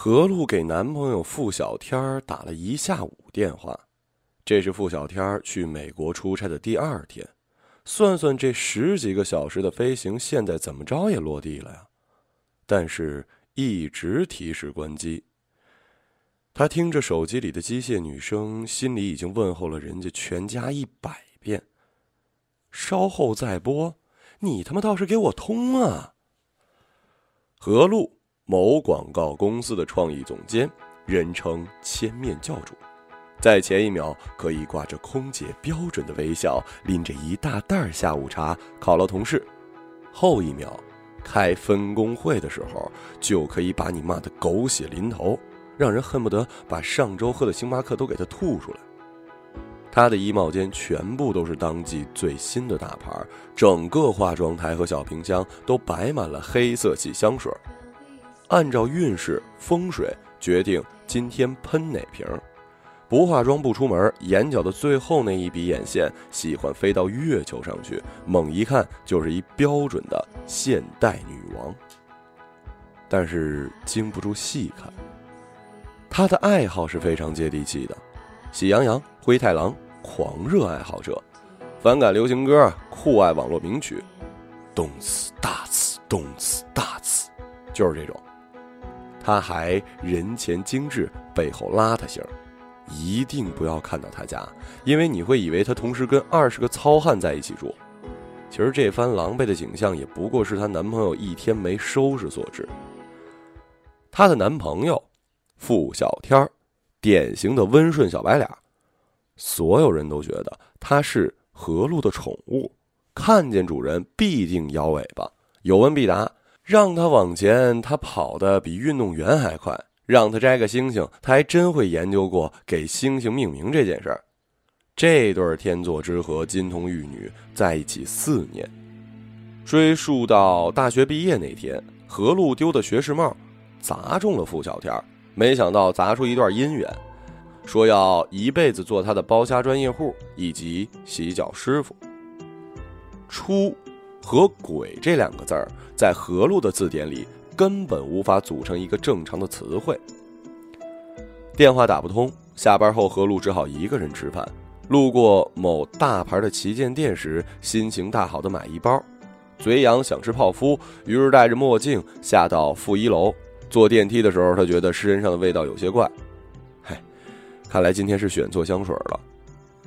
何露给男朋友付小天儿打了一下午电话，这是付小天儿去美国出差的第二天。算算这十几个小时的飞行，现在怎么着也落地了呀？但是一直提示关机。他听着手机里的机械女声，心里已经问候了人家全家一百遍。稍后再拨，你他妈倒是给我通啊！何露，某广告公司的创意总监，人称千面教主。在前一秒可以挂着空姐标准的微笑，拎着一大袋下午茶犒劳同事；后一秒，开分工会的时候就可以把你骂得狗血淋头，让人恨不得把上周喝的星巴克都给他吐出来。他的衣帽间全部都是当季最新的大牌，整个化妆台和小冰箱都摆满了黑色系香水，按照运势风水决定今天喷哪瓶。不化妆不出门，眼角的最后那一笔眼线喜欢飞到月球上去，猛一看就是一标准的现代女王。但是经不住细看，她的爱好是非常接地气的，喜羊羊、灰太狼，狂热爱好者，反感流行歌，酷爱网络名曲，动次大次，动次大次，就是这种。他还人前精致，背后邋遢型。一定不要看到他家，因为你会以为他同时跟二十个糙汉在一起住。其实这番狼狈的景象也不过是她男朋友一天没收拾所致。她的男朋友付小天儿，典型的温顺小白脸，所有人都觉得他是何路的宠物，看见主人必定摇尾巴，有问必答，让他往前，他跑得比运动员还快。让他摘个星星，他还真会研究过给星星命名这件事儿。这对天作之合、金童玉女在一起四年，追溯到大学毕业那天，何路丢的学士帽砸中了付小天，没想到砸出一段姻缘，说要一辈子做他的包虾专业户以及洗脚师傅。出和鬼这两个字儿在何路的字典里。根本无法组成一个正常的词汇。电话打不通，下班后何路只好一个人吃饭。路过某大牌的旗舰店时，心情大好的买一包，嘴痒想吃泡芙，于是戴着墨镜下到负一楼。坐电梯的时候，他觉得身上的味道有些怪。嗨，看来今天是选错香水了。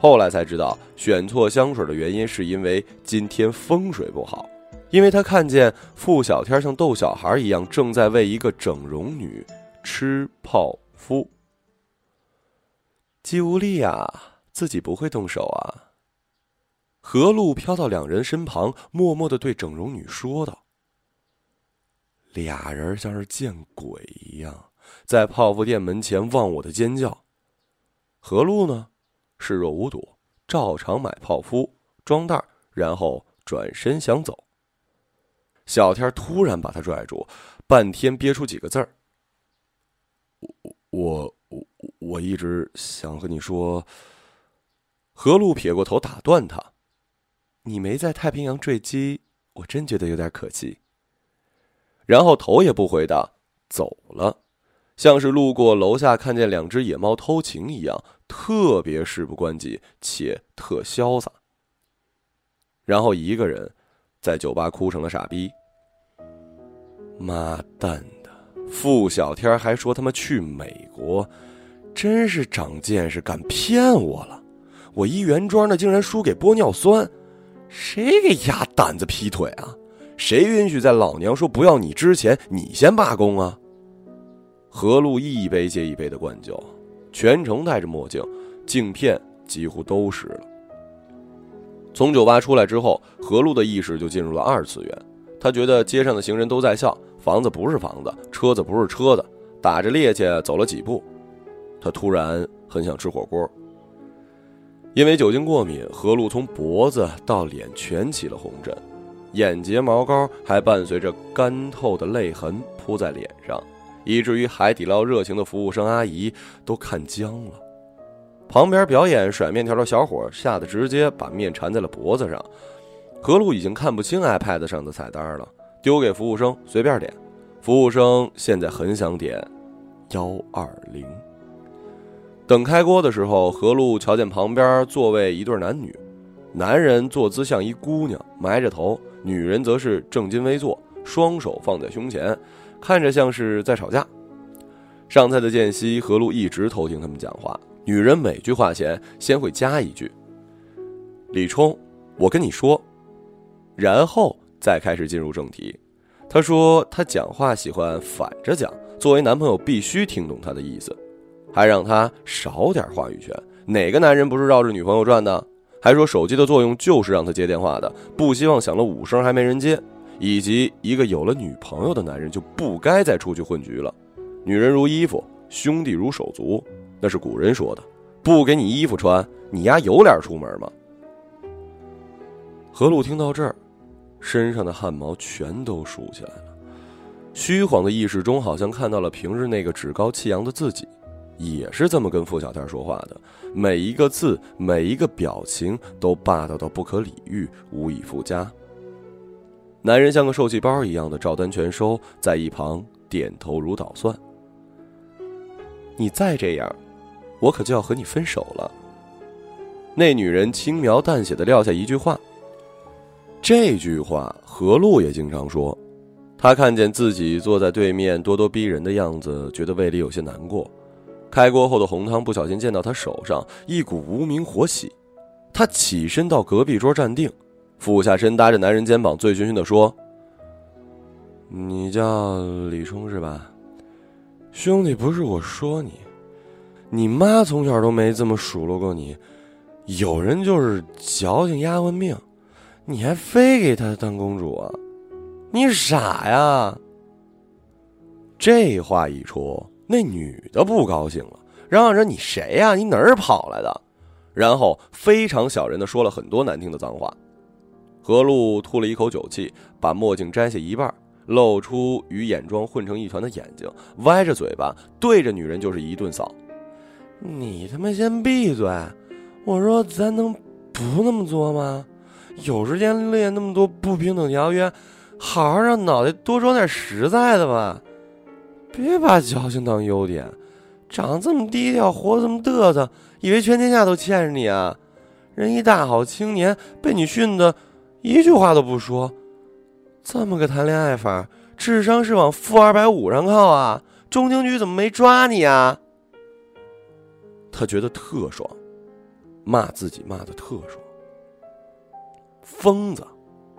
后来才知道，选错香水的原因是因为今天风水不好。因为他看见付小天像逗小孩一样，正在为一个整容女吃泡芙。姬无力啊，自己不会动手啊。何露飘到两人身旁，默默的对整容女说道：“俩人像是见鬼一样，在泡芙店门前忘我的尖叫。何露呢，视若无睹，照常买泡芙，装袋，然后转身想走。”小天突然把他拽住，半天憋出几个字儿：“我我我一直想和你说。”何路撇过头打断他：“你没在太平洋坠机，我真觉得有点可惜。”然后头也不回的走了，像是路过楼下看见两只野猫偷情一样，特别事不关己且特潇洒。然后一个人在酒吧哭成了傻逼。妈蛋的！付小天还说他妈去美国，真是长见识，敢骗我了！我一原装的竟然输给玻尿酸，谁给丫胆子劈腿啊？谁允许在老娘说不要你之前，你先罢工啊？何路一杯接一杯的灌酒，全程戴着墨镜，镜片几乎都湿了。从酒吧出来之后，何路的意识就进入了二次元，他觉得街上的行人都在笑。房子不是房子，车子不是车子，打着趔趄走了几步，他突然很想吃火锅。因为酒精过敏，何露从脖子到脸全起了红疹，眼睫毛膏还伴随着干透的泪痕铺在脸上，以至于海底捞热情的服务生阿姨都看僵了。旁边表演甩面条的小伙吓得直接把面缠在了脖子上，何璐已经看不清 iPad 上的菜单了。丢给服务生，随便点。服务生现在很想点幺二零。等开锅的时候，何璐瞧见旁边座位一对男女，男人坐姿像一姑娘，埋着头；女人则是正襟危坐，双手放在胸前，看着像是在吵架。上菜的间隙，何璐一直偷听他们讲话。女人每句话前先会加一句：“李冲，我跟你说。”然后再开始进入正题。他说他讲话喜欢反着讲，作为男朋友必须听懂他的意思，还让他少点话语权。哪个男人不是绕着女朋友转的？还说手机的作用就是让他接电话的，不希望响了五声还没人接。以及一个有了女朋友的男人就不该再出去混局了。女人如衣服，兄弟如手足，那是古人说的。不给你衣服穿，你丫有脸出门吗？何璐听到这儿。身上的汗毛全都竖起来了，虚晃的意识中，好像看到了平日那个趾高气扬的自己，也是这么跟付小天说话的，每一个字，每一个表情都霸道到不可理喻，无以复加。男人像个受气包一样的照单全收，在一旁点头如捣蒜。你再这样，我可就要和你分手了。那女人轻描淡写的撂下一句话。这句话何璐也经常说，他看见自己坐在对面咄咄逼人的样子，觉得胃里有些难过。开锅后的红汤不小心溅到他手上，一股无名火起。他起身到隔壁桌站定，俯下身搭着男人肩膀，醉醺醺的说：“你叫李冲是吧？兄弟，不是我说你，你妈从小都没这么数落过你。有人就是矫情丫鬟命。”你还非给她当公主啊？你傻呀！这话一出，那女的不高兴了，嚷嚷着：“你谁呀？你哪儿跑来的？”然后非常小人的说了很多难听的脏话。何璐吐了一口酒气，把墨镜摘下一半，露出与眼妆混成一团的眼睛，歪着嘴巴对着女人就是一顿扫。你他妈先闭嘴！我说咱能不那么作吗？有时间列那么多不平等条约，好好让脑袋多装点实在的吧，别把矫情当优点。长这么低调，活这么嘚瑟，以为全天下都欠着你啊？人一大好青年被你训的，一句话都不说，这么个谈恋爱法，智商是往负二百五上靠啊？中情局怎么没抓你啊？他觉得特爽，骂自己骂的特爽。疯子，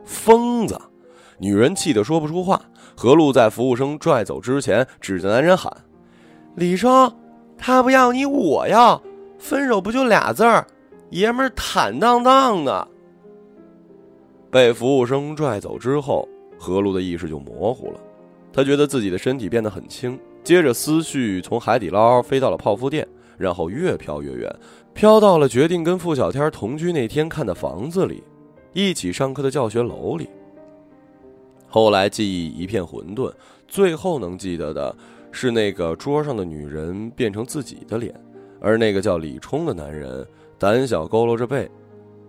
疯子！女人气得说不出话。何璐在服务生拽走之前，指着男人喊：“李生，他不要你，我要。分手不就俩字儿？爷们儿坦荡荡的。”被服务生拽走之后，何璐的意识就模糊了。他觉得自己的身体变得很轻，接着思绪从海底捞飞到了泡芙店，然后越飘越远，飘到了决定跟付小天同居那天看的房子里。一起上课的教学楼里。后来记忆一片混沌，最后能记得的是那个桌上的女人变成自己的脸，而那个叫李冲的男人胆小佝偻着背，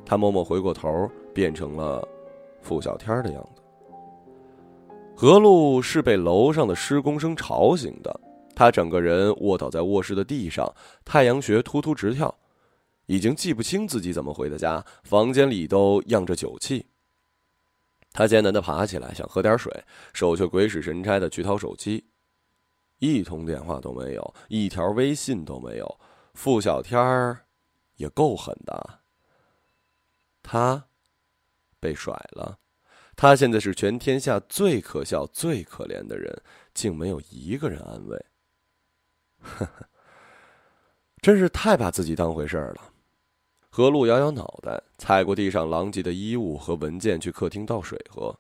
他默默回过头，变成了付小天的样子。何璐是被楼上的施工声吵醒的，他整个人卧倒在卧室的地上，太阳穴突突直跳。已经记不清自己怎么回的家，房间里都漾着酒气。他艰难的爬起来，想喝点水，手却鬼使神差的去掏手机，一通电话都没有，一条微信都没有。付小天儿也够狠的，他被甩了。他现在是全天下最可笑、最可怜的人，竟没有一个人安慰。呵呵，真是太把自己当回事儿了。何璐摇摇脑袋，踩过地上狼藉的衣物和文件，去客厅倒水喝。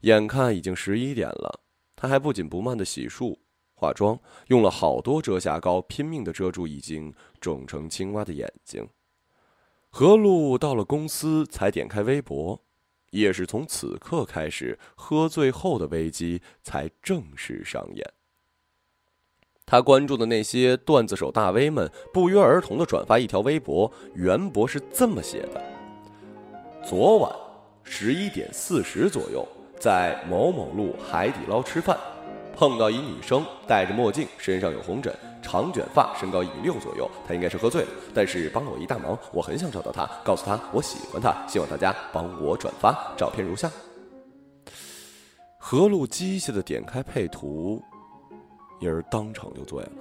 眼看已经十一点了，他还不紧不慢的洗漱、化妆，用了好多遮瑕膏，拼命的遮住已经肿成青蛙的眼睛。何璐到了公司，才点开微博，也是从此刻开始，喝醉后的危机才正式上演。他关注的那些段子手大 V 们不约而同的转发一条微博，原博是这么写的：昨晚十一点四十左右，在某某路海底捞吃饭，碰到一女生，戴着墨镜，身上有红疹，长卷发，身高一米六左右。他应该是喝醉了，但是帮了我一大忙，我很想找到他，告诉他我喜欢他，希望大家帮我转发。照片如下。何璐机械的点开配图，人儿当场就醉了。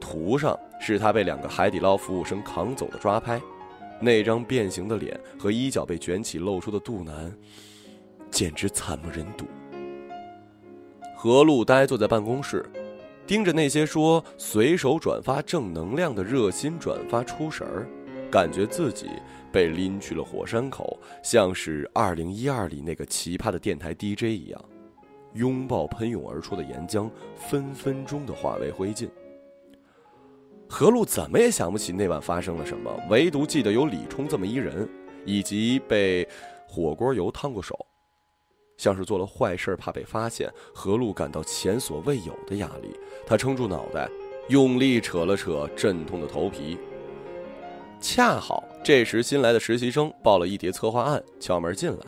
图上是他被两个海底捞服务生扛走的抓拍，那张变形的脸和衣角被卷起露出的肚腩，简直惨不忍睹。何璐呆坐在办公室，盯着那些说随手转发正能量的热心转发出神儿，感觉自己被拎去了火山口，像是二零一二里那个奇葩的电台 DJ 一样，拥抱喷涌而出的岩浆，分分钟的化为灰烬。何璐怎么也想不起那晚发生了什么，唯独记得有李冲这么一人，以及被火锅油烫过手，像是做了坏事怕被发现。何璐感到前所未有的压力，他撑住脑袋，用力扯了扯阵痛的头皮。恰好这时新来的实习生抱了一叠策划案敲门进来，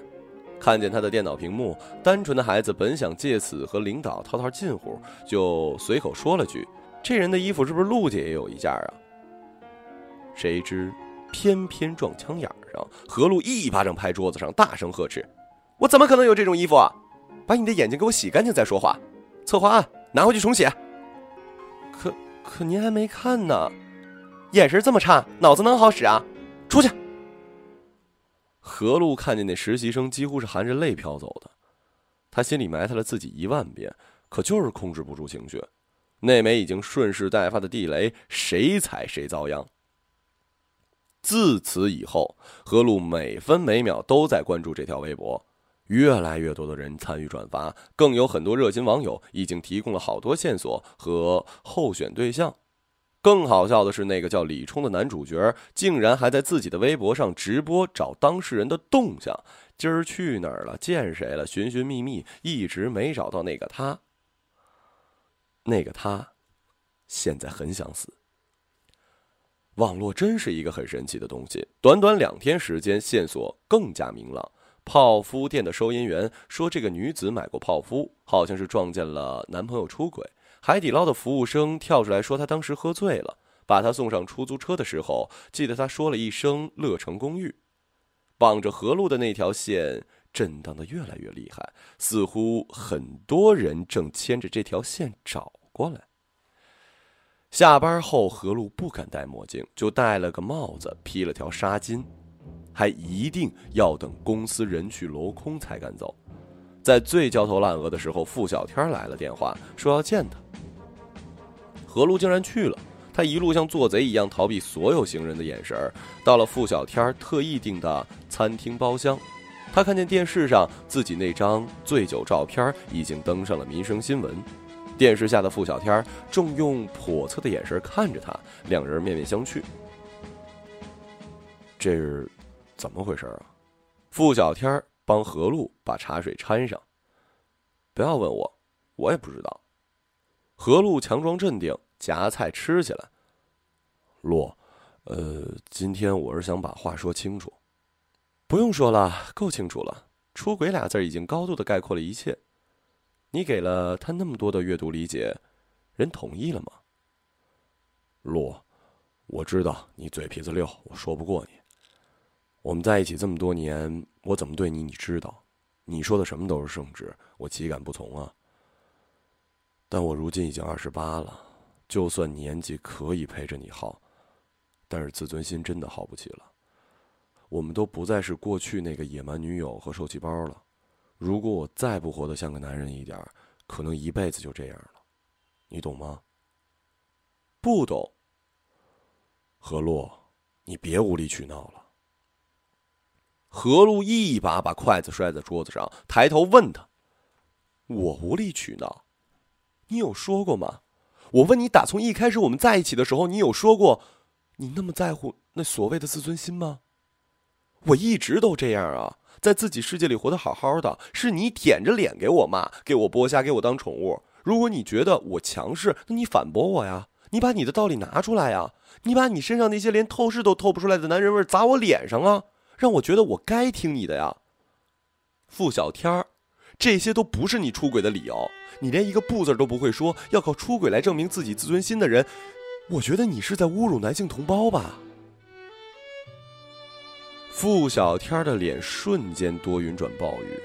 看见他的电脑屏幕，单纯的孩子本想借此和领导套套近乎，就随口说了句。这人的衣服是不是陆姐也有一件啊？谁知偏偏撞枪眼上，何璐一巴掌拍桌子上，大声呵斥：“我怎么可能有这种衣服啊？把你的眼睛给我洗干净再说话！策划案拿回去重写。”可可您还没看呢，眼神这么差，脑子能好使啊？出去！何璐看见那实习生几乎是含着泪飘走的，他心里埋汰了自己一万遍，可就是控制不住情绪。那枚已经顺势待发的地雷，谁踩谁遭殃。自此以后，何璐每分每秒都在关注这条微博，越来越多的人参与转发，更有很多热心网友已经提供了好多线索和候选对象。更好笑的是，那个叫李冲的男主角，竟然还在自己的微博上直播找当事人的动向，今儿去哪儿了，见谁了，寻寻觅觅，一直没找到那个他。那个他，现在很想死。网络真是一个很神奇的东西，短短两天时间，线索更加明朗。泡芙店的收银员说，这个女子买过泡芙，好像是撞见了男朋友出轨。海底捞的服务生跳出来说，她当时喝醉了，把她送上出租车的时候，记得她说了一声“乐城公寓”。绑着河路的那条线。震荡的越来越厉害，似乎很多人正牵着这条线找过来。下班后，何璐不敢戴墨镜，就戴了个帽子，披了条纱巾，还一定要等公司人去楼空才敢走。在最焦头烂额的时候，付小天来了电话，说要见他。何璐竟然去了，他一路像做贼一样逃避所有行人的眼神，到了付小天特意订的餐厅包厢。他看见电视上自己那张醉酒照片已经登上了民生新闻，电视下的付小天正用叵测的眼神看着他，两人面面相觑。这是怎么回事啊？付小天帮何璐把茶水掺上。不要问我，我也不知道。何璐强装镇定，夹菜吃起来。洛，呃，今天我是想把话说清楚。不用说了，够清楚了。出轨俩字已经高度的概括了一切。你给了他那么多的阅读理解，人同意了吗？洛，我知道你嘴皮子溜，我说不过你。我们在一起这么多年，我怎么对你，你知道。你说的什么都是圣旨，我岂敢不从啊？但我如今已经二十八了，就算年纪可以陪着你耗，但是自尊心真的耗不起了。我们都不再是过去那个野蛮女友和受气包了。如果我再不活得像个男人一点，可能一辈子就这样了。你懂吗？不懂。何洛，你别无理取闹了。何璐一把把筷子摔在桌子上，抬头问他：“我无理取闹？你有说过吗？我问你，打从一开始我们在一起的时候，你有说过你那么在乎那所谓的自尊心吗？”我一直都这样啊，在自己世界里活得好好的，是你舔着脸给我骂，给我剥虾，给我当宠物。如果你觉得我强势，那你反驳我呀，你把你的道理拿出来呀，你把你身上那些连透视都透不出来的男人味砸我脸上啊，让我觉得我该听你的呀。付小天儿，这些都不是你出轨的理由，你连一个不字都不会说，要靠出轨来证明自己自尊心的人，我觉得你是在侮辱男性同胞吧？傅小天儿的脸瞬间多云转暴雨，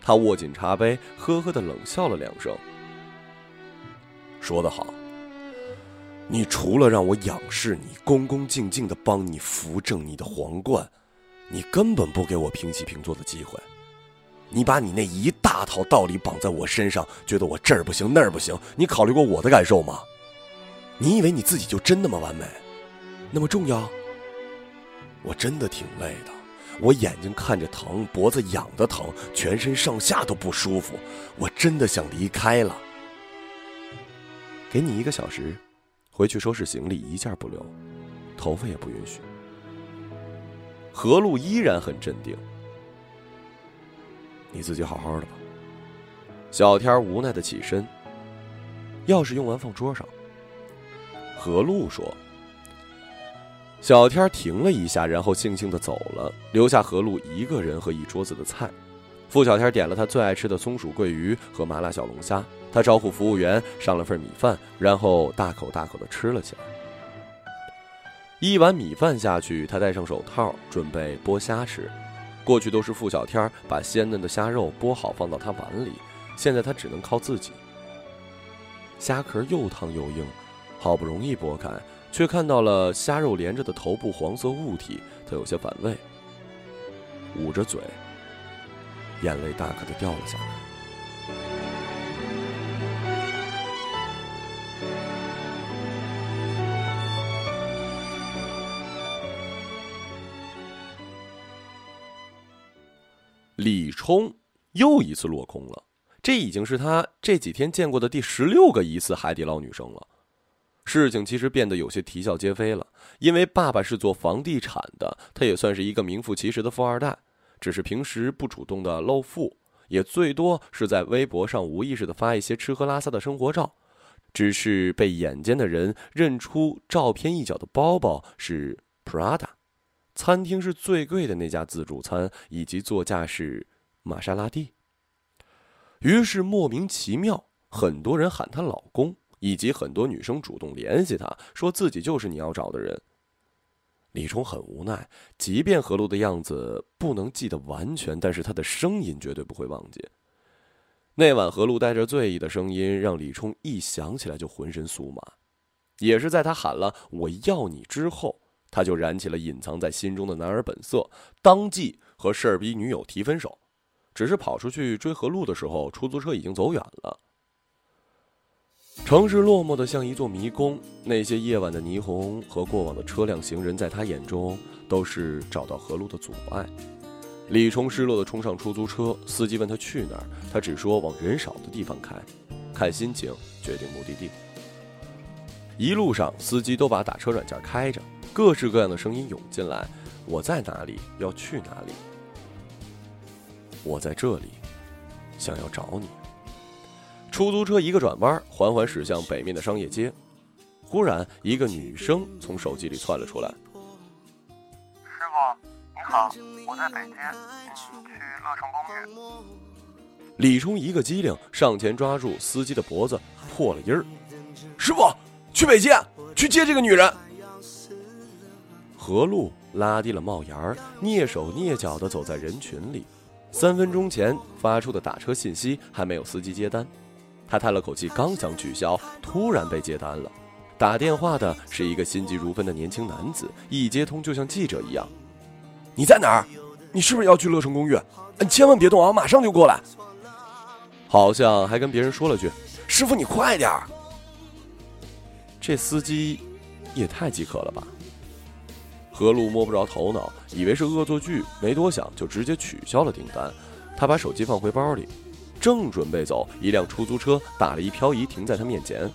他握紧茶杯，呵呵的冷笑了两声。说得好，你除了让我仰视你，恭恭敬敬的帮你扶正你的皇冠，你根本不给我平起平坐的机会。你把你那一大套道理绑在我身上，觉得我这儿不行那儿不行，你考虑过我的感受吗？你以为你自己就真那么完美，那么重要？我真的挺累的，我眼睛看着疼，脖子痒的疼，全身上下都不舒服，我真的想离开了。给你一个小时，回去收拾行李，一件不留，头发也不允许。何璐依然很镇定，你自己好好的吧。小天无奈的起身，钥匙用完放桌上。何璐说。小天停了一下，然后悻悻的走了，留下何璐一个人和一桌子的菜。付小天点了他最爱吃的松鼠桂鱼和麻辣小龙虾，他招呼服务员上了份米饭，然后大口大口的吃了起来。一碗米饭下去，他戴上手套准备剥虾吃。过去都是付小天把鲜嫩的虾肉剥好放到他碗里，现在他只能靠自己。虾壳又烫又硬，好不容易剥开。却看到了虾肉连着的头部黄色物体，他有些反胃，捂着嘴，眼泪大颗的掉了下来。李冲又一次落空了，这已经是他这几天见过的第十六个疑似海底捞女生了。事情其实变得有些啼笑皆非了，因为爸爸是做房地产的，他也算是一个名副其实的富二代，只是平时不主动的露富，也最多是在微博上无意识的发一些吃喝拉撒的生活照，只是被眼尖的人认出照片一角的包包是 Prada，餐厅是最贵的那家自助餐，以及座驾是玛莎拉蒂，于是莫名其妙，很多人喊她老公。以及很多女生主动联系他，说自己就是你要找的人。李冲很无奈，即便何璐的样子不能记得完全，但是他的声音绝对不会忘记。那晚何璐带着醉意的声音，让李冲一想起来就浑身酥麻。也是在他喊了“我要你”之后，他就燃起了隐藏在心中的男儿本色，当即和事儿逼女友提分手。只是跑出去追何璐的时候，出租车已经走远了。城市落寞的像一座迷宫，那些夜晚的霓虹和过往的车辆行人，在他眼中都是找到何路的阻碍。李冲失落的冲上出租车，司机问他去哪儿，他只说往人少的地方开，看心情决定目的地。一路上，司机都把打车软件开着，各式各样的声音涌进来：“我在哪里？要去哪里？我在这里，想要找你。”出租车一个转弯，缓缓驶向北面的商业街。忽然，一个女生从手机里窜了出来：“师傅，你好，我在北街，嗯，去乐城公寓。”李冲一个机灵，上前抓住司机的脖子，破了音儿：“师傅，去北街，去接这个女人。”何路拉低了帽檐儿，蹑手蹑脚地走在人群里。三分钟前发出的打车信息还没有司机接单。他叹了口气，刚想取消，突然被接单了。打电话的是一个心急如焚的年轻男子，一接通就像记者一样：“你在哪儿？你是不是要去乐城公寓？你千万别动啊，我马上就过来。”好像还跟别人说了句：“师傅，你快点儿。”这司机也太饥渴了吧！何璐摸不着头脑，以为是恶作剧，没多想就直接取消了订单。他把手机放回包里。正准备走，一辆出租车打了一漂移，停在他面前。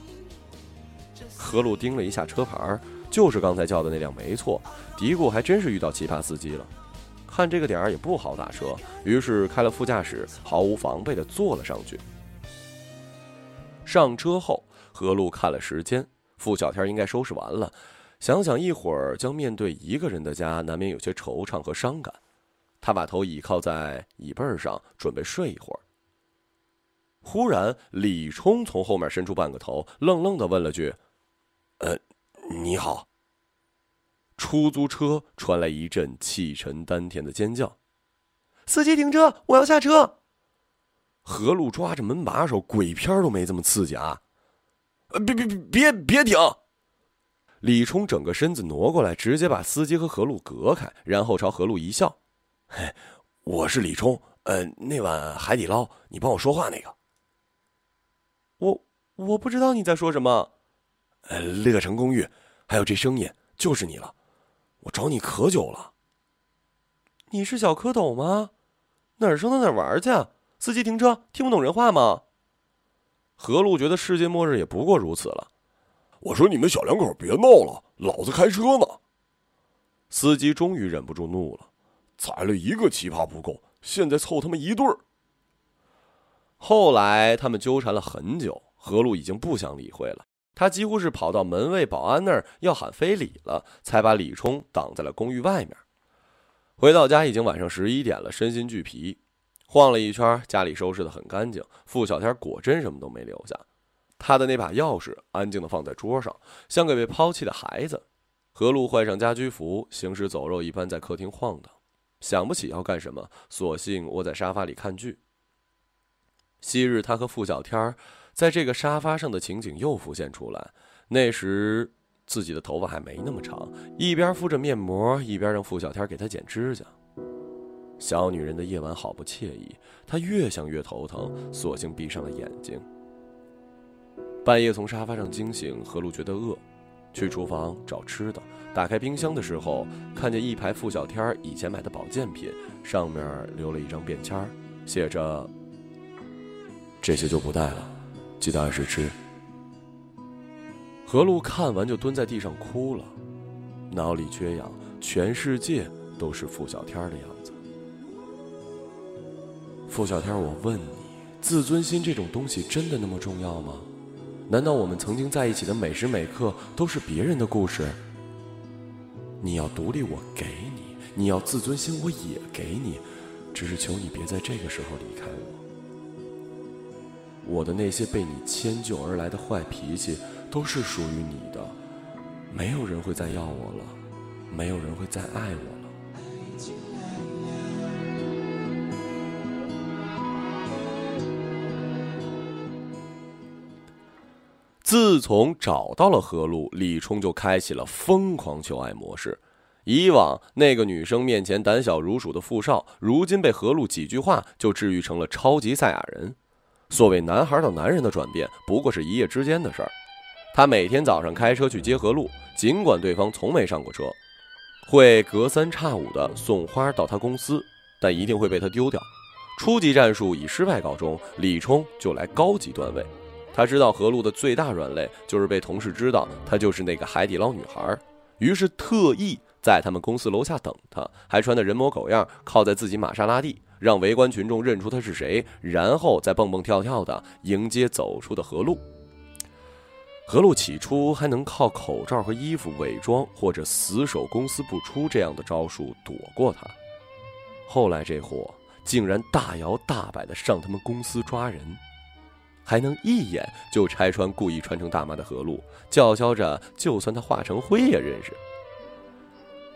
何璐盯了一下车牌，就是刚才叫的那辆，没错。嘀咕还真是遇到奇葩司机了。看这个点儿也不好打车，于是开了副驾驶，毫无防备地坐了上去。上车后，何璐看了时间，付小天应该收拾完了。想想一会儿将面对一个人的家，难免有些惆怅和伤感。他把头倚靠在椅背上，准备睡一会儿。忽然，李冲从后面伸出半个头，愣愣的问了句：“呃，你好。”出租车传来一阵气沉丹田的尖叫：“司机停车，我要下车！”何璐抓着门把手，鬼片都没这么刺激啊！别别别别别停！李冲整个身子挪过来，直接把司机和何璐隔开，然后朝何璐一笑：“嘿，我是李冲，呃，那碗海底捞，你帮我说话那个。”我我不知道你在说什么，呃，乐城公寓，还有这声音就是你了，我找你可久了。你是小蝌蚪吗？哪儿生到哪儿玩去？司机停车，听不懂人话吗？何璐觉得世界末日也不过如此了。我说你们小两口别闹了，老子开车呢。司机终于忍不住怒了，踩了一个奇葩不够，现在凑他妈一对儿。后来他们纠缠了很久，何璐已经不想理会了。他几乎是跑到门卫保安那儿要喊非礼了，才把李冲挡在了公寓外面。回到家已经晚上十一点了，身心俱疲，晃了一圈，家里收拾的很干净。付小天果真什么都没留下，他的那把钥匙安静的放在桌上，像个被抛弃的孩子。何璐换上家居服，行尸走肉一般在客厅晃荡，想不起要干什么，索性窝在沙发里看剧。昔日他和付小天在这个沙发上的情景又浮现出来。那时自己的头发还没那么长，一边敷着面膜，一边让付小天给他剪指甲。小女人的夜晚好不惬意，他越想越头疼，索性闭上了眼睛。半夜从沙发上惊醒，何璐觉得饿，去厨房找吃的。打开冰箱的时候，看见一排付小天以前买的保健品，上面留了一张便签写着。这些就不带了，记得按时吃。何璐看完就蹲在地上哭了，脑里缺氧，全世界都是付小天的样子。付小天，我问你，自尊心这种东西真的那么重要吗？难道我们曾经在一起的每时每刻都是别人的故事？你要独立，我给你；你要自尊心，我也给你，只是求你别在这个时候离开我。我的那些被你迁就而来的坏脾气，都是属于你的。没有人会再要我了，没有人会再爱我了。自从找到了何璐，李冲就开启了疯狂求爱模式。以往那个女生面前胆小如鼠的富少，如今被何璐几句话就治愈成了超级赛亚人。所谓男孩到男人的转变，不过是一夜之间的事儿。他每天早上开车去接何璐，尽管对方从没上过车，会隔三差五的送花到他公司，但一定会被他丢掉。初级战术以失败告终，李冲就来高级段位。他知道何璐的最大软肋就是被同事知道她就是那个海底捞女孩，于是特意在他们公司楼下等他，还穿的人模狗样，靠在自己玛莎拉蒂。让围观群众认出他是谁，然后再蹦蹦跳跳的迎接走出的何璐。何璐起初还能靠口罩和衣服伪装，或者死守公司不出这样的招数躲过他。后来这货竟然大摇大摆的上他们公司抓人，还能一眼就拆穿故意穿成大妈的何璐，叫嚣着就算他化成灰也认识。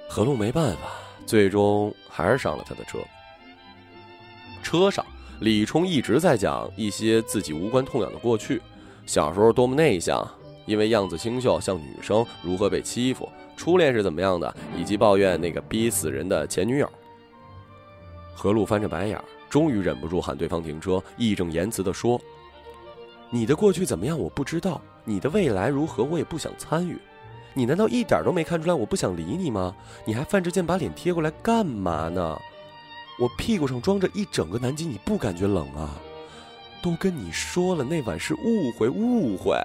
何璐没办法，最终还是上了他的车。车上，李冲一直在讲一些自己无关痛痒的过去，小时候多么内向，因为样子清秀像女生，如何被欺负，初恋是怎么样的，以及抱怨那个逼死人的前女友。何璐翻着白眼，终于忍不住喊对方停车，义正言辞地说：“你的过去怎么样我不知道，你的未来如何我也不想参与。你难道一点都没看出来我不想理你吗？你还犯着贱把脸贴过来干嘛呢？”我屁股上装着一整个南极，你不感觉冷啊？都跟你说了，那晚是误会，误会。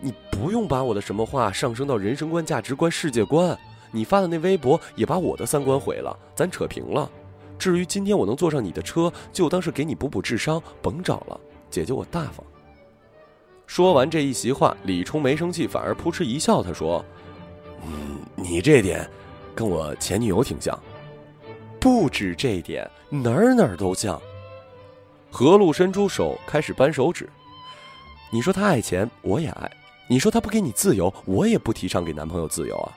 你不用把我的什么话上升到人生观、价值观、世界观。你发的那微博也把我的三观毁了，咱扯平了。至于今天我能坐上你的车，就当是给你补补智商，甭找了，姐姐我大方。说完这一席话，李冲没生气，反而扑哧一笑，他说：“嗯，你这点跟我前女友挺像。”不止这点，哪儿哪儿都像。何璐伸出手开始扳手指。你说他爱钱，我也爱；你说他不给你自由，我也不提倡给男朋友自由啊。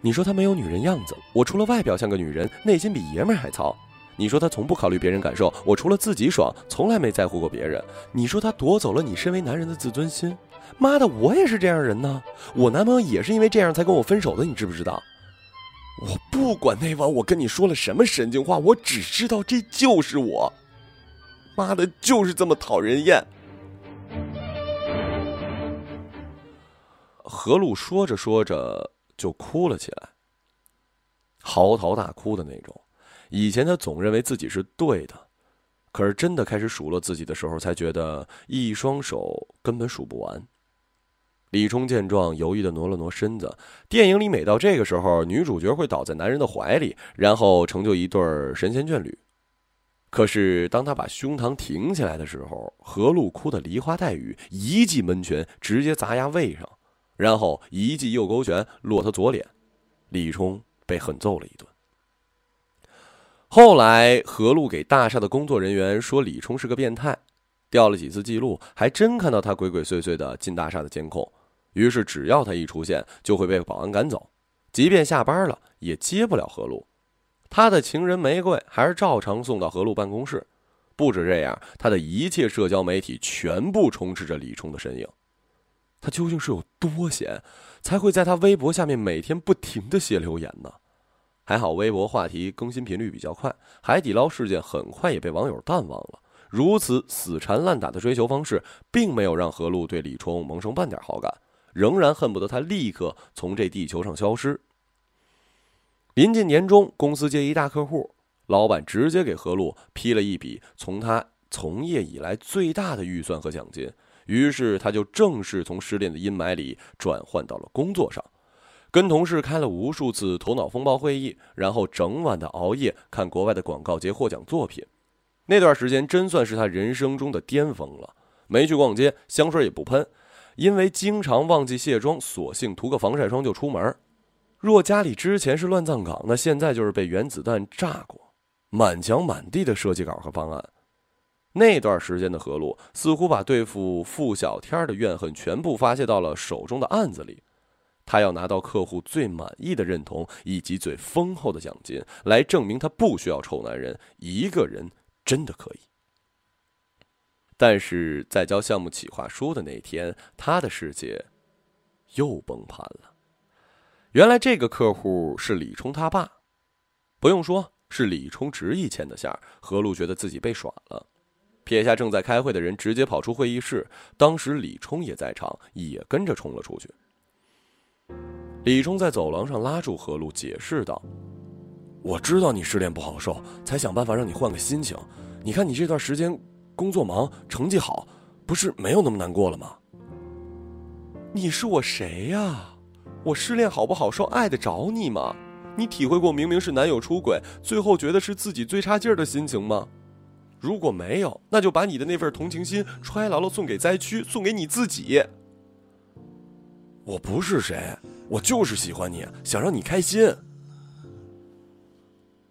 你说他没有女人样子，我除了外表像个女人，内心比爷们儿还糙。你说他从不考虑别人感受，我除了自己爽，从来没在乎过别人。你说他夺走了你身为男人的自尊心，妈的，我也是这样人呢。我男朋友也是因为这样才跟我分手的，你知不知道？我不管那晚我跟你说了什么神经话，我只知道这就是我。妈的，就是这么讨人厌。何璐说着说着就哭了起来，嚎啕大哭的那种。以前他总认为自己是对的，可是真的开始数落自己的时候，才觉得一双手根本数不完。李冲见状，犹豫的挪了挪身子。电影里每到这个时候，女主角会倒在男人的怀里，然后成就一对神仙眷侣。可是当他把胸膛挺起来的时候，何璐哭得梨花带雨，一记闷拳直接砸压胃上。然后一记右勾拳落他左脸，李冲被狠揍了一顿。后来何璐给大厦的工作人员说李冲是个变态，调了几次记录，还真看到他鬼鬼祟祟的进大厦的监控。于是只要他一出现，就会被保安赶走，即便下班了也接不了何璐。他的情人玫瑰还是照常送到何璐办公室。不止这样，他的一切社交媒体全部充斥着李冲的身影。他究竟是有多闲，才会在他微博下面每天不停的写留言呢？还好微博话题更新频率比较快，海底捞事件很快也被网友淡忘了。如此死缠烂打的追求方式，并没有让何璐对李冲萌生半点好感，仍然恨不得他立刻从这地球上消失。临近年终，公司接一大客户，老板直接给何璐批了一笔从他从业以来最大的预算和奖金。于是他就正式从失恋的阴霾里转换到了工作上，跟同事开了无数次头脑风暴会议，然后整晚的熬夜看国外的广告节获奖作品。那段时间真算是他人生中的巅峰了。没去逛街，香水也不喷，因为经常忘记卸妆，索性涂个防晒霜就出门。若家里之前是乱葬岗，那现在就是被原子弹炸过，满墙满地的设计稿和方案。那段时间的何璐似乎把对付付小天的怨恨全部发泄到了手中的案子里，他要拿到客户最满意的认同以及最丰厚的奖金，来证明他不需要臭男人，一个人真的可以。但是在交项目企划书的那天，他的世界又崩盘了。原来这个客户是李冲他爸，不用说，是李冲执意牵的线。何璐觉得自己被耍了。撇下正在开会的人，直接跑出会议室。当时李冲也在场，也跟着冲了出去。李冲在走廊上拉住何璐，解释道：“我知道你失恋不好受，才想办法让你换个心情。你看你这段时间工作忙，成绩好，不是没有那么难过了吗？你是我谁呀？我失恋好不好受，碍得着你吗？你体会过明明是男友出轨，最后觉得是自己最差劲儿的心情吗？”如果没有，那就把你的那份同情心揣牢了，送给灾区，送给你自己。我不是谁，我就是喜欢你，想让你开心。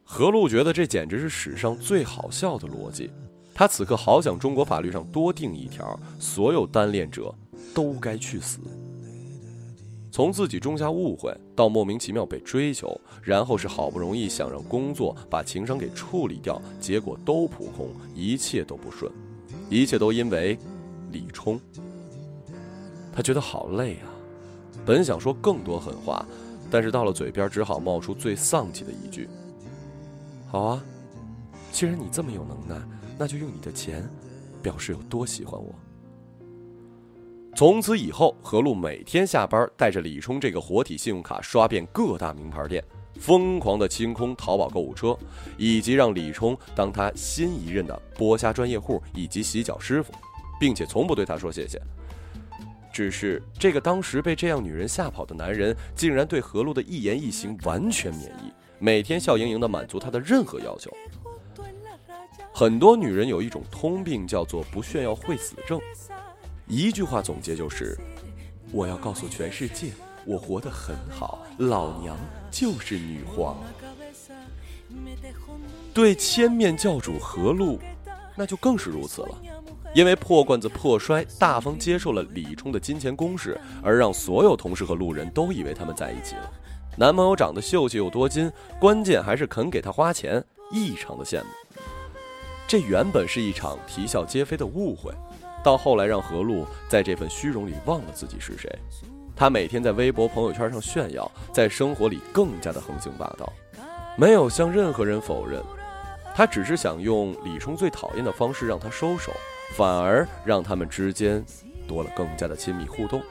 何璐觉得这简直是史上最好笑的逻辑，他此刻好想中国法律上多定一条：所有单恋者都该去死。从自己种下误会，到莫名其妙被追求，然后是好不容易想让工作把情商给处理掉，结果都扑空，一切都不顺，一切都因为李冲。他觉得好累啊，本想说更多狠话，但是到了嘴边，只好冒出最丧气的一句：“好啊，既然你这么有能耐，那就用你的钱，表示有多喜欢我。”从此以后，何璐每天下班带着李冲这个活体信用卡刷遍各大名牌店，疯狂的清空淘宝购物车，以及让李冲当他新一任的剥虾专业户以及洗脚师傅，并且从不对他说谢谢。只是这个当时被这样女人吓跑的男人，竟然对何璐的一言一行完全免疫，每天笑盈盈的满足她的任何要求。很多女人有一种通病，叫做不炫耀会死症。一句话总结就是：我要告诉全世界，我活得很好，老娘就是女皇。对千面教主何璐，那就更是如此了。因为破罐子破摔，大方接受了李冲的金钱攻势，而让所有同事和路人都以为他们在一起了。男朋友长得秀气又多金，关键还是肯给她花钱，异常的羡慕。这原本是一场啼笑皆非的误会，到后来让何璐在这份虚荣里忘了自己是谁。她每天在微博、朋友圈上炫耀，在生活里更加的横行霸道，没有向任何人否认。她只是想用李冲最讨厌的方式让他收手。反而让他们之间多了更加的亲密互动。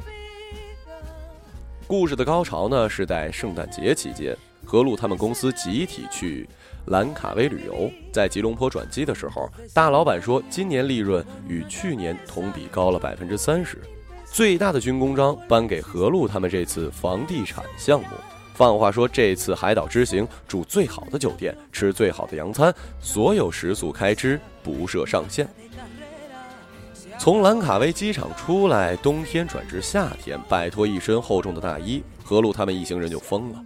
故事的高潮呢，是在圣诞节期间，何璐他们公司集体去兰卡威旅游，在吉隆坡转机的时候，大老板说今年利润与去年同比高了百分之三十，最大的军功章颁给何璐他们这次房地产项目。放话说，这次海岛之行住最好的酒店，吃最好的洋餐，所有食宿开支不设上限。从兰卡威机场出来，冬天转至夏天，摆脱一身厚重的大衣，何璐他们一行人就疯了。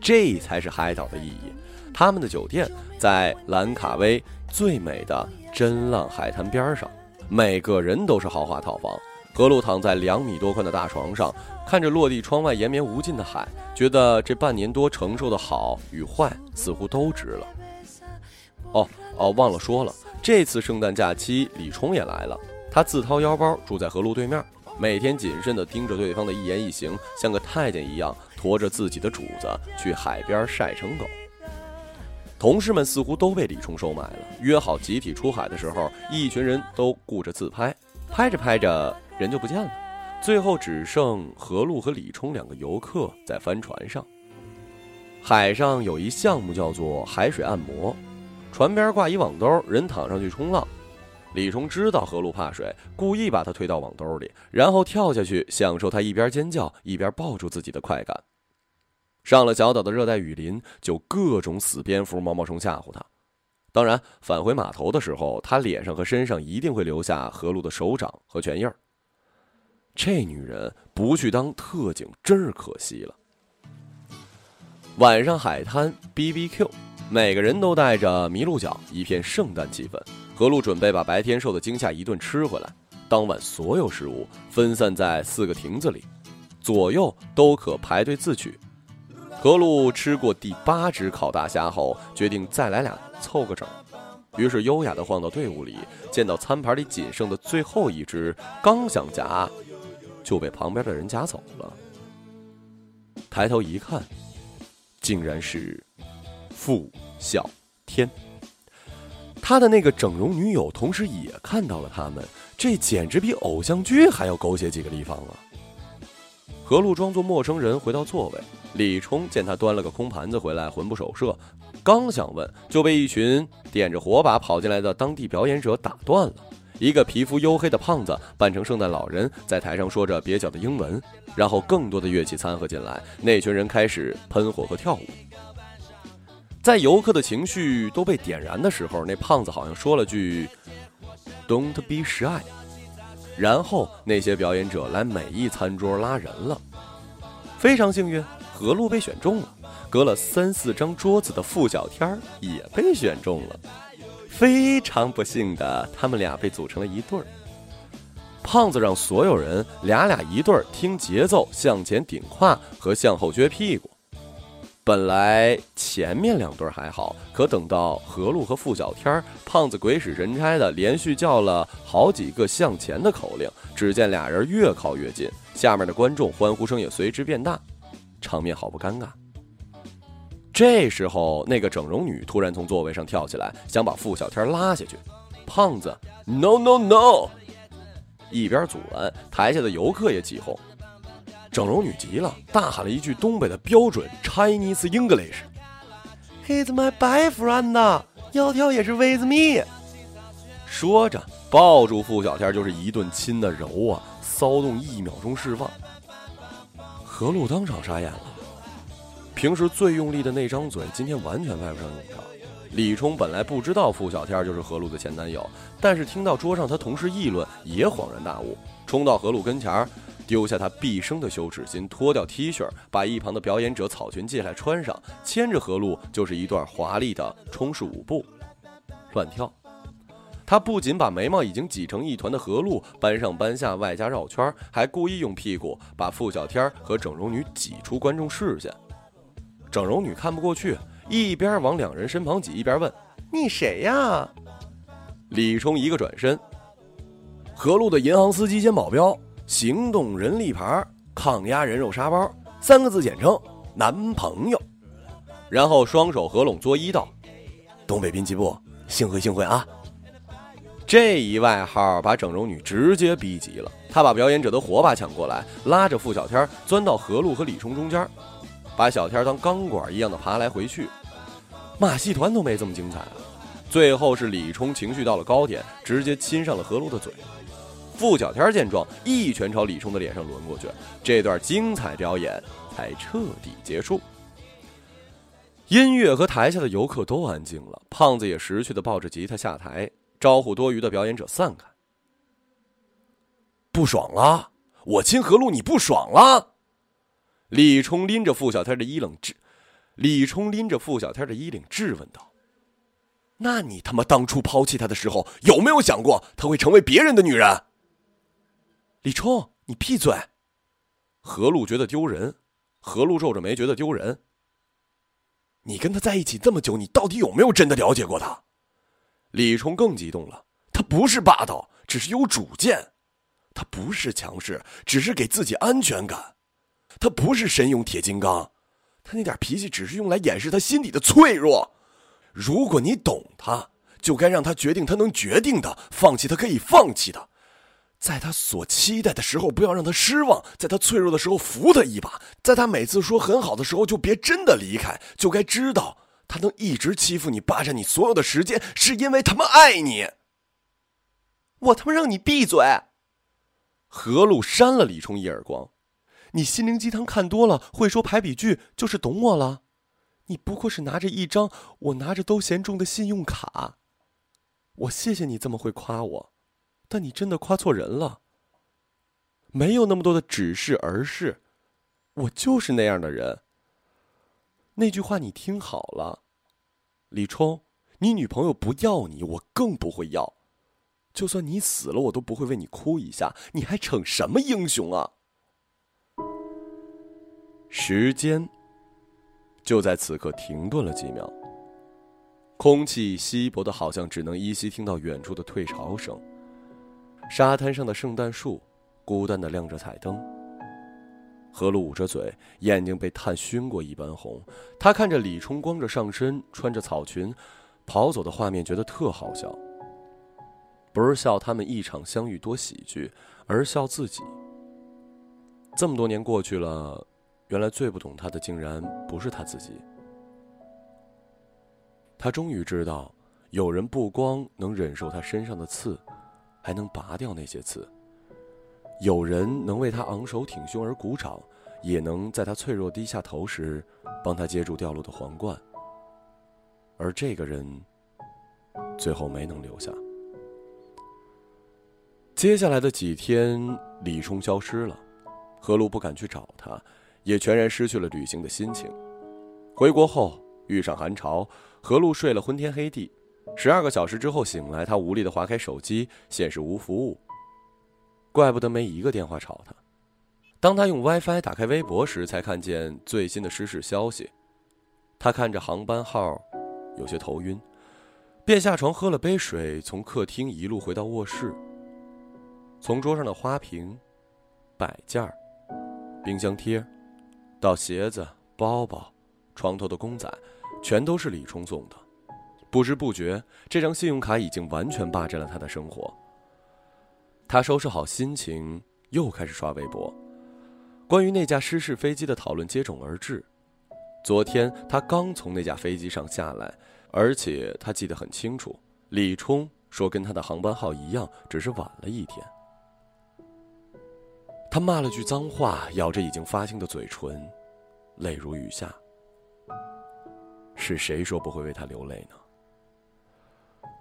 这才是海岛的意义。他们的酒店在兰卡威最美的真浪海滩边上，每个人都是豪华套房。何璐躺在两米多宽的大床上，看着落地窗外延绵无尽的海，觉得这半年多承受的好与坏似乎都值了。哦哦，忘了说了，这次圣诞假期李冲也来了。他自掏腰包住在河路对面，每天谨慎地盯着对方的一言一行，像个太监一样驮着自己的主子去海边晒成狗。同事们似乎都被李冲收买了，约好集体出海的时候，一群人都顾着自拍，拍着拍着人就不见了，最后只剩何路和李冲两个游客在帆船上。海上有一项目叫做海水按摩，船边挂一网兜，人躺上去冲浪。李冲知道何璐怕水，故意把他推到网兜里，然后跳下去，享受他一边尖叫一边抱住自己的快感。上了小岛的热带雨林，就各种死蝙蝠、毛毛虫吓唬他。当然，返回码头的时候，他脸上和身上一定会留下何璐的手掌和拳印儿。这女人不去当特警，真是可惜了。晚上海滩 B B Q，每个人都带着麋鹿角，一片圣诞气氛。何璐准备把白天受的惊吓一顿吃回来。当晚所有食物分散在四个亭子里，左右都可排队自取。何璐吃过第八只烤大虾后，决定再来俩凑个整。于是优雅地晃到队伍里，见到餐盘里仅剩的最后一只，刚想夹，就被旁边的人夹走了。抬头一看，竟然是傅小天。他的那个整容女友同时也看到了他们，这简直比偶像剧还要狗血几个地方啊！何璐装作陌生人回到座位，李冲见他端了个空盘子回来，魂不守舍，刚想问，就被一群点着火把跑进来的当地表演者打断了。一个皮肤黝黑的胖子扮成圣诞老人，在台上说着蹩脚的英文，然后更多的乐器掺和进来，那群人开始喷火和跳舞。在游客的情绪都被点燃的时候，那胖子好像说了句 “Don't be shy”，然后那些表演者来每一餐桌拉人了。非常幸运，何璐被选中了。隔了三四张桌子的付小天也被选中了。非常不幸的，他们俩被组成了一对儿。胖子让所有人俩俩一对儿，听节奏向前顶胯和向后撅屁股。本来前面两对还好，可等到何璐和付小天，胖子鬼使神差的连续叫了好几个向前的口令，只见俩人越靠越近，下面的观众欢呼声也随之变大，场面好不尴尬。这时候，那个整容女突然从座位上跳起来，想把付小天拉下去，胖子 no no no，一边阻拦，台下的游客也起哄。整容女急了，大喊了一句东北的标准 Chinese English：“He's my boyfriend，要跳也是 with me。”说着，抱住付小天就是一顿亲的揉啊，骚动一秒钟释放。何璐当场傻眼了，平时最用力的那张嘴，今天完全派不上用场。李冲本来不知道付小天就是何璐的前男友，但是听到桌上他同事议论，也恍然大悟，冲到何璐跟前儿。丢下他毕生的羞耻心，脱掉 T 恤，把一旁的表演者草裙借来穿上，牵着何璐就是一段华丽的冲式舞步，乱跳。他不仅把眉毛已经挤成一团的何露搬上搬下，外加绕圈，还故意用屁股把付小天和整容女挤出观众视线。整容女看不过去，一边往两人身旁挤，一边问：“你谁呀？”李冲一个转身：“何露的银行司机兼保镖，行动人力牌，抗压人肉沙包，三个字简称男朋友。”然后双手合拢作揖道：“东北滨崎步，幸会幸会啊！”这一外号把整容女直接逼急了，她把表演者的火把抢过来，拉着付小天钻到何露和李冲中间，把小天当钢管一样的爬来回去，马戏团都没这么精彩啊！最后是李冲情绪到了高点，直接亲上了何露的嘴。付小天见状，一拳朝李冲的脸上抡过去，这段精彩表演才彻底结束。音乐和台下的游客都安静了，胖子也识趣的抱着吉他下台。招呼多余的表演者散开。不爽了，我亲何露，你不爽了？李冲拎着付小天的衣领质，李冲拎着付小天的衣领质问道：“那你他妈当初抛弃他的时候，有没有想过他会成为别人的女人？”李冲，你闭嘴！何露觉得丢人，何露皱着眉觉得丢人。你跟他在一起这么久，你到底有没有真的了解过他？李冲更激动了，他不是霸道，只是有主见；他不是强势，只是给自己安全感；他不是神勇铁金刚，他那点脾气只是用来掩饰他心底的脆弱。如果你懂他，就该让他决定他能决定的，放弃他可以放弃的，在他所期待的时候不要让他失望，在他脆弱的时候扶他一把，在他每次说很好的时候就别真的离开，就该知道。他能一直欺负你、霸占你所有的时间，是因为他们爱你。我他妈让你闭嘴！何露扇了李冲一耳光。你心灵鸡汤看多了，会说排比句，就是懂我了。你不过是拿着一张我拿着都嫌重的信用卡。我谢谢你这么会夸我，但你真的夸错人了。没有那么多的只是而是，我就是那样的人。那句话你听好了，李冲，你女朋友不要你，我更不会要。就算你死了，我都不会为你哭一下。你还逞什么英雄啊？时间就在此刻停顿了几秒，空气稀薄的，好像只能依稀听到远处的退潮声。沙滩上的圣诞树，孤单的亮着彩灯。何露捂着嘴，眼睛被炭熏过一般红。他看着李冲光着上身，穿着草裙，跑走的画面，觉得特好笑。不是笑他们一场相遇多喜剧，而笑自己。这么多年过去了，原来最不懂他的，竟然不是他自己。他终于知道，有人不光能忍受他身上的刺，还能拔掉那些刺。有人能为他昂首挺胸而鼓掌，也能在他脆弱低下头时，帮他接住掉落的皇冠。而这个人，最后没能留下。接下来的几天，李冲消失了，何露不敢去找他，也全然失去了旅行的心情。回国后遇上寒潮，何露睡了昏天黑地，十二个小时之后醒来，他无力的划开手机，显示无服务。怪不得没一个电话吵他。当他用 WiFi 打开微博时，才看见最新的失事消息。他看着航班号，有些头晕，便下床喝了杯水，从客厅一路回到卧室。从桌上的花瓶、摆件、冰箱贴，到鞋子、包包、床头的公仔，全都是李冲送的。不知不觉，这张信用卡已经完全霸占了他的生活。他收拾好心情，又开始刷微博。关于那架失事飞机的讨论接踵而至。昨天他刚从那架飞机上下来，而且他记得很清楚，李冲说跟他的航班号一样，只是晚了一天。他骂了句脏话，咬着已经发青的嘴唇，泪如雨下。是谁说不会为他流泪呢？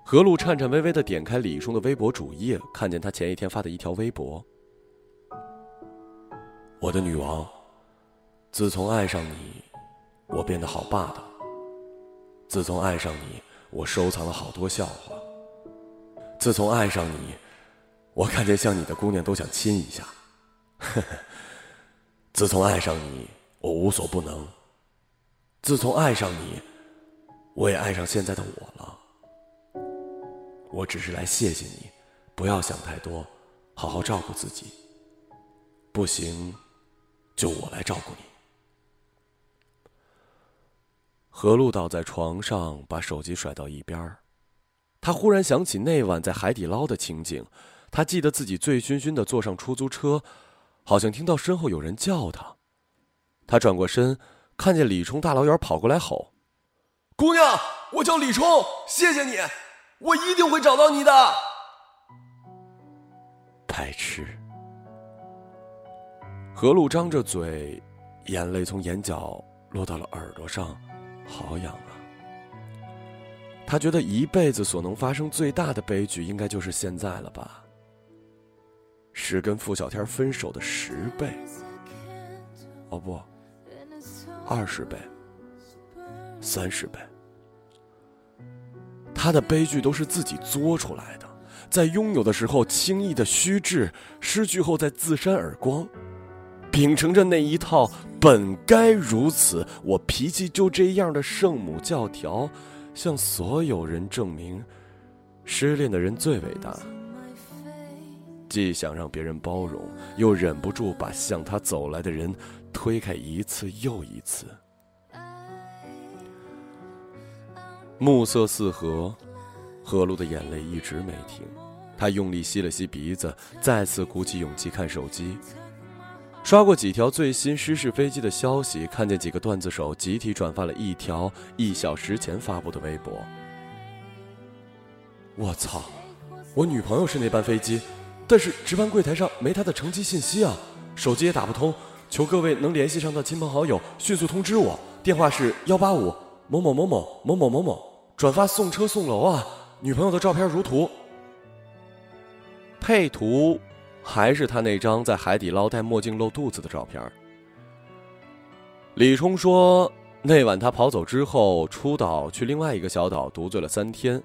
何露颤颤巍巍的点开李冲的微博主页，看见他前一天发的一条微博：“我的女王，自从爱上你，我变得好霸道。自从爱上你，我收藏了好多笑话。自自从爱上你，我看见像你的姑娘都想亲一下。呵呵。自从爱上你，我无所不能。自从爱上你，我也爱上现在的我了。我只是来谢谢你，不要想太多，好好照顾自己。不行，就我来照顾你。何璐倒在床上，把手机甩到一边儿。他忽然想起那晚在海底捞的情景，他记得自己醉醺醺的坐上出租车，好像听到身后有人叫他。他转过身，看见李冲大老远跑过来吼：“姑娘，我叫李冲，谢谢你，我一定会找到你的。”白痴。何璐张着嘴，眼泪从眼角落到了耳朵上，好痒啊。他觉得一辈子所能发生最大的悲剧，应该就是现在了吧？是跟傅小天分手的十倍。哦不。二十倍，三十倍，他的悲剧都是自己作出来的，在拥有的时候轻易的虚掷，失去后再自扇耳光，秉承着那一套本该如此，我脾气就这样的圣母教条，向所有人证明，失恋的人最伟大。既想让别人包容，又忍不住把向他走来的人。推开一次又一次，暮色四合，何璐的眼泪一直没停。他用力吸了吸鼻子，再次鼓起勇气看手机，刷过几条最新失事飞机的消息，看见几个段子手集体转发了一条一小时前发布的微博。我操！我女朋友是那班飞机，但是值班柜台上没她的乘机信息啊，手机也打不通。求各位能联系上的亲朋好友迅速通知我，电话是幺八五某某某某某某某某，转发送车送楼啊！女朋友的照片如图，配图还是他那张在海底捞戴墨镜露肚子的照片。李冲说，那晚他跑走之后出岛去另外一个小岛独醉了三天，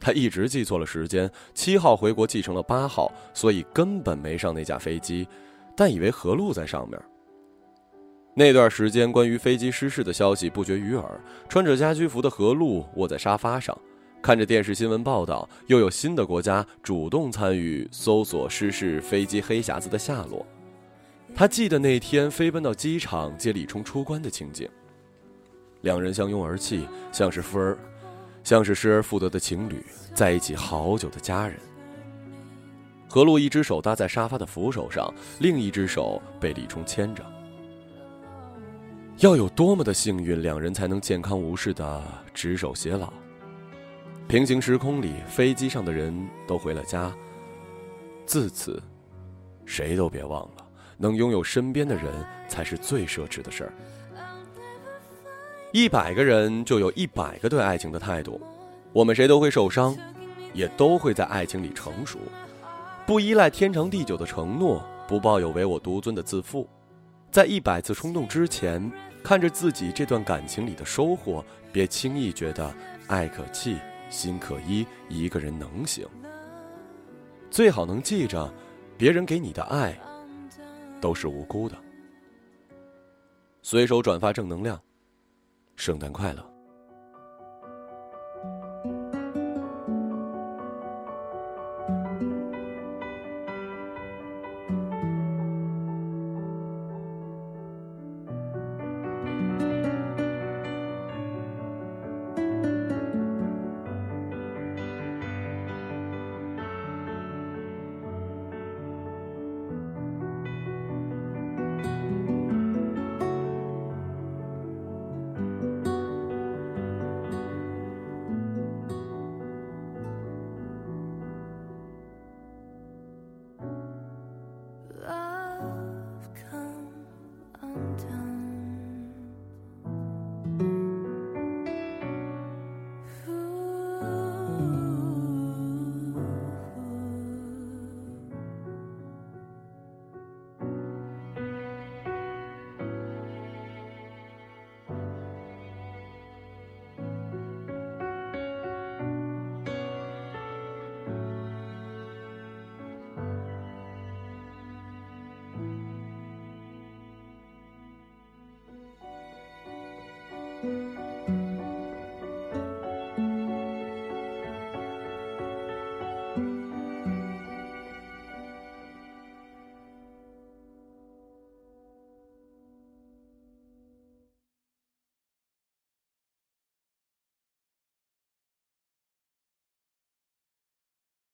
他一直记错了时间，七号回国继承了八号，所以根本没上那架飞机，但以为何璐在上面。那段时间，关于飞机失事的消息不绝于耳。穿着家居服的何璐卧在沙发上，看着电视新闻报道，又有新的国家主动参与搜索失事飞机黑匣子的下落。他记得那天飞奔到机场接李冲出关的情景，两人相拥而泣，像是夫儿，像是失而复得的情侣，在一起好久的家人。何璐一只手搭在沙发的扶手上，另一只手被李冲牵着。要有多么的幸运，两人才能健康无事的执手偕老。平行时空里，飞机上的人都回了家。自此，谁都别忘了，能拥有身边的人才是最奢侈的事儿。一百个人就有一百个对爱情的态度，我们谁都会受伤，也都会在爱情里成熟。不依赖天长地久的承诺，不抱有唯我独尊的自负，在一百次冲动之前。看着自己这段感情里的收获，别轻易觉得爱可弃，心可依，一个人能行。最好能记着，别人给你的爱都是无辜的。随手转发正能量，圣诞快乐。